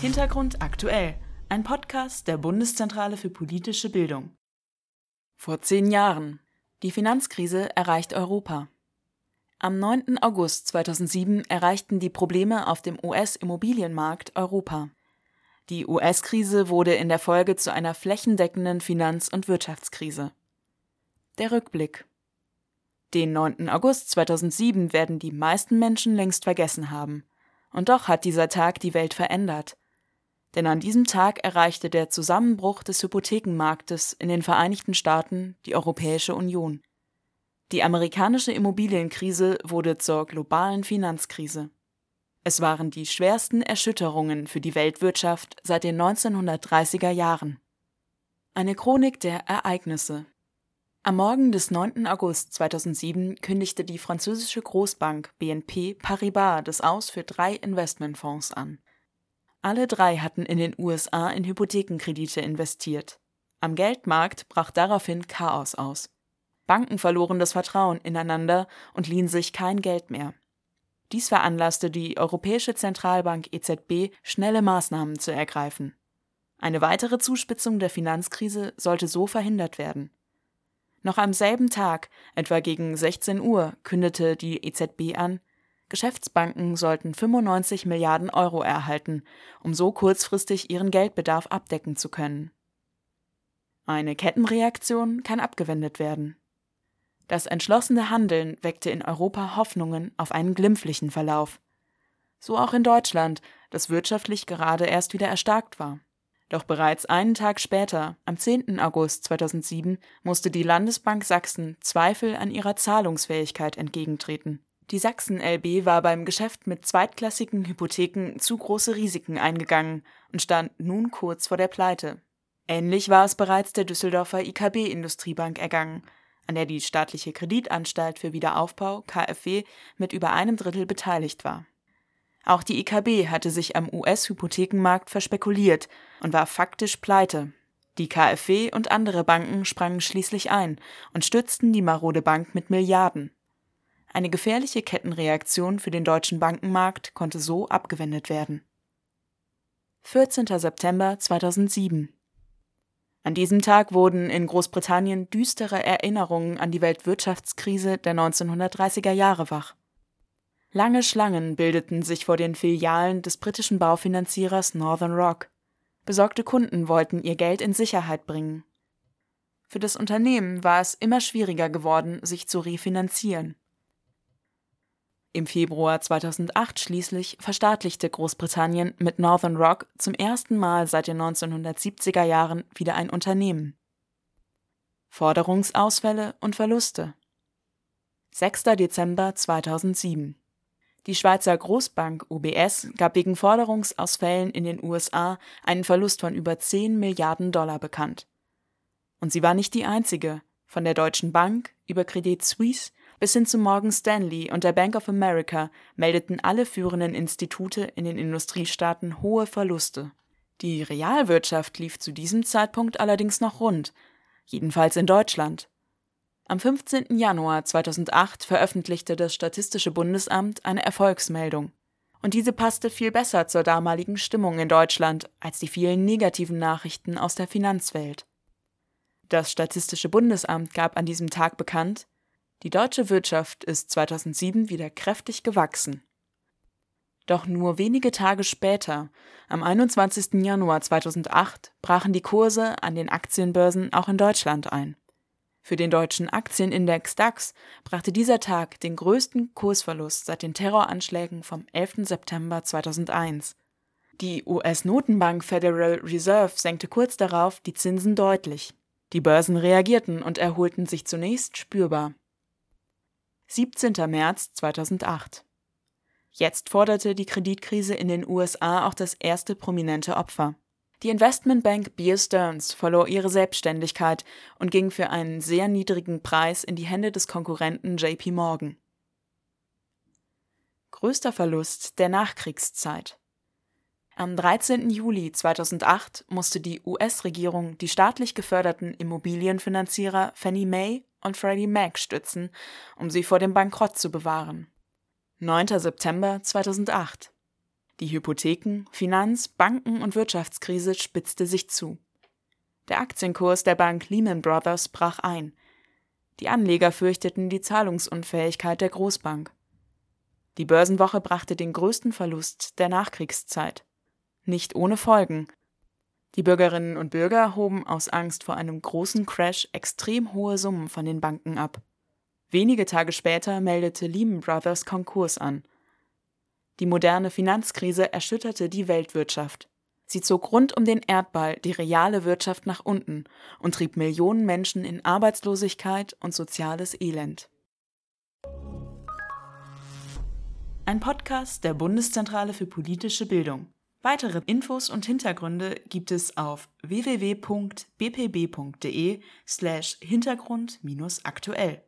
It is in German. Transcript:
Hintergrund aktuell. Ein Podcast der Bundeszentrale für politische Bildung. Vor zehn Jahren. Die Finanzkrise erreicht Europa. Am 9. August 2007 erreichten die Probleme auf dem US-Immobilienmarkt Europa. Die US-Krise wurde in der Folge zu einer flächendeckenden Finanz- und Wirtschaftskrise. Der Rückblick. Den 9. August 2007 werden die meisten Menschen längst vergessen haben. Und doch hat dieser Tag die Welt verändert. Denn an diesem Tag erreichte der Zusammenbruch des Hypothekenmarktes in den Vereinigten Staaten die Europäische Union. Die amerikanische Immobilienkrise wurde zur globalen Finanzkrise. Es waren die schwersten Erschütterungen für die Weltwirtschaft seit den 1930er Jahren. Eine Chronik der Ereignisse. Am Morgen des 9. August 2007 kündigte die französische Großbank BNP Paribas das Aus für drei Investmentfonds an. Alle drei hatten in den USA in Hypothekenkredite investiert. Am Geldmarkt brach daraufhin Chaos aus. Banken verloren das Vertrauen ineinander und liehen sich kein Geld mehr. Dies veranlasste die Europäische Zentralbank EZB, schnelle Maßnahmen zu ergreifen. Eine weitere Zuspitzung der Finanzkrise sollte so verhindert werden. Noch am selben Tag, etwa gegen 16 Uhr, kündete die EZB an, Geschäftsbanken sollten 95 Milliarden Euro erhalten, um so kurzfristig ihren Geldbedarf abdecken zu können. Eine Kettenreaktion kann abgewendet werden. Das entschlossene Handeln weckte in Europa Hoffnungen auf einen glimpflichen Verlauf. So auch in Deutschland, das wirtschaftlich gerade erst wieder erstarkt war. Doch bereits einen Tag später, am 10. August 2007, musste die Landesbank Sachsen Zweifel an ihrer Zahlungsfähigkeit entgegentreten. Die Sachsen LB war beim Geschäft mit zweitklassigen Hypotheken zu große Risiken eingegangen und stand nun kurz vor der Pleite. Ähnlich war es bereits der Düsseldorfer IKB Industriebank ergangen, an der die staatliche Kreditanstalt für Wiederaufbau KfW mit über einem Drittel beteiligt war. Auch die IKB hatte sich am US-Hypothekenmarkt verspekuliert und war faktisch pleite. Die KfW und andere Banken sprangen schließlich ein und stützten die marode Bank mit Milliarden. Eine gefährliche Kettenreaktion für den deutschen Bankenmarkt konnte so abgewendet werden. 14. September 2007 an diesem Tag wurden in Großbritannien düstere Erinnerungen an die Weltwirtschaftskrise der 1930er Jahre wach. Lange Schlangen bildeten sich vor den Filialen des britischen Baufinanzierers Northern Rock. Besorgte Kunden wollten ihr Geld in Sicherheit bringen. Für das Unternehmen war es immer schwieriger geworden, sich zu refinanzieren. Im Februar 2008 schließlich verstaatlichte Großbritannien mit Northern Rock zum ersten Mal seit den 1970er Jahren wieder ein Unternehmen. Forderungsausfälle und Verluste 6. Dezember 2007 Die Schweizer Großbank UBS gab wegen Forderungsausfällen in den USA einen Verlust von über 10 Milliarden Dollar bekannt. Und sie war nicht die einzige, von der Deutschen Bank über Credit Suisse bis hin zu Morgan Stanley und der Bank of America meldeten alle führenden Institute in den Industriestaaten hohe Verluste. Die Realwirtschaft lief zu diesem Zeitpunkt allerdings noch rund, jedenfalls in Deutschland. Am 15. Januar 2008 veröffentlichte das Statistische Bundesamt eine Erfolgsmeldung. Und diese passte viel besser zur damaligen Stimmung in Deutschland als die vielen negativen Nachrichten aus der Finanzwelt. Das Statistische Bundesamt gab an diesem Tag bekannt, die deutsche Wirtschaft ist 2007 wieder kräftig gewachsen. Doch nur wenige Tage später, am 21. Januar 2008, brachen die Kurse an den Aktienbörsen auch in Deutschland ein. Für den deutschen Aktienindex DAX brachte dieser Tag den größten Kursverlust seit den Terroranschlägen vom 11. September 2001. Die US-Notenbank Federal Reserve senkte kurz darauf die Zinsen deutlich. Die Börsen reagierten und erholten sich zunächst spürbar. 17. März 2008. Jetzt forderte die Kreditkrise in den USA auch das erste prominente Opfer. Die Investmentbank Bear Stearns verlor ihre Selbstständigkeit und ging für einen sehr niedrigen Preis in die Hände des Konkurrenten JP Morgan. Größter Verlust der Nachkriegszeit. Am 13. Juli 2008 musste die US-Regierung die staatlich geförderten Immobilienfinanzierer Fannie Mae und Freddie Mac stützen, um sie vor dem Bankrott zu bewahren. 9. September 2008 Die Hypotheken-, Finanz-, Banken- und Wirtschaftskrise spitzte sich zu. Der Aktienkurs der Bank Lehman Brothers brach ein. Die Anleger fürchteten die Zahlungsunfähigkeit der Großbank. Die Börsenwoche brachte den größten Verlust der Nachkriegszeit. Nicht ohne Folgen. Die Bürgerinnen und Bürger hoben aus Angst vor einem großen Crash extrem hohe Summen von den Banken ab. Wenige Tage später meldete Lehman Brothers Konkurs an. Die moderne Finanzkrise erschütterte die Weltwirtschaft. Sie zog rund um den Erdball die reale Wirtschaft nach unten und trieb Millionen Menschen in Arbeitslosigkeit und soziales Elend. Ein Podcast der Bundeszentrale für politische Bildung. Weitere Infos und Hintergründe gibt es auf www.bpb.de slash Hintergrund-aktuell.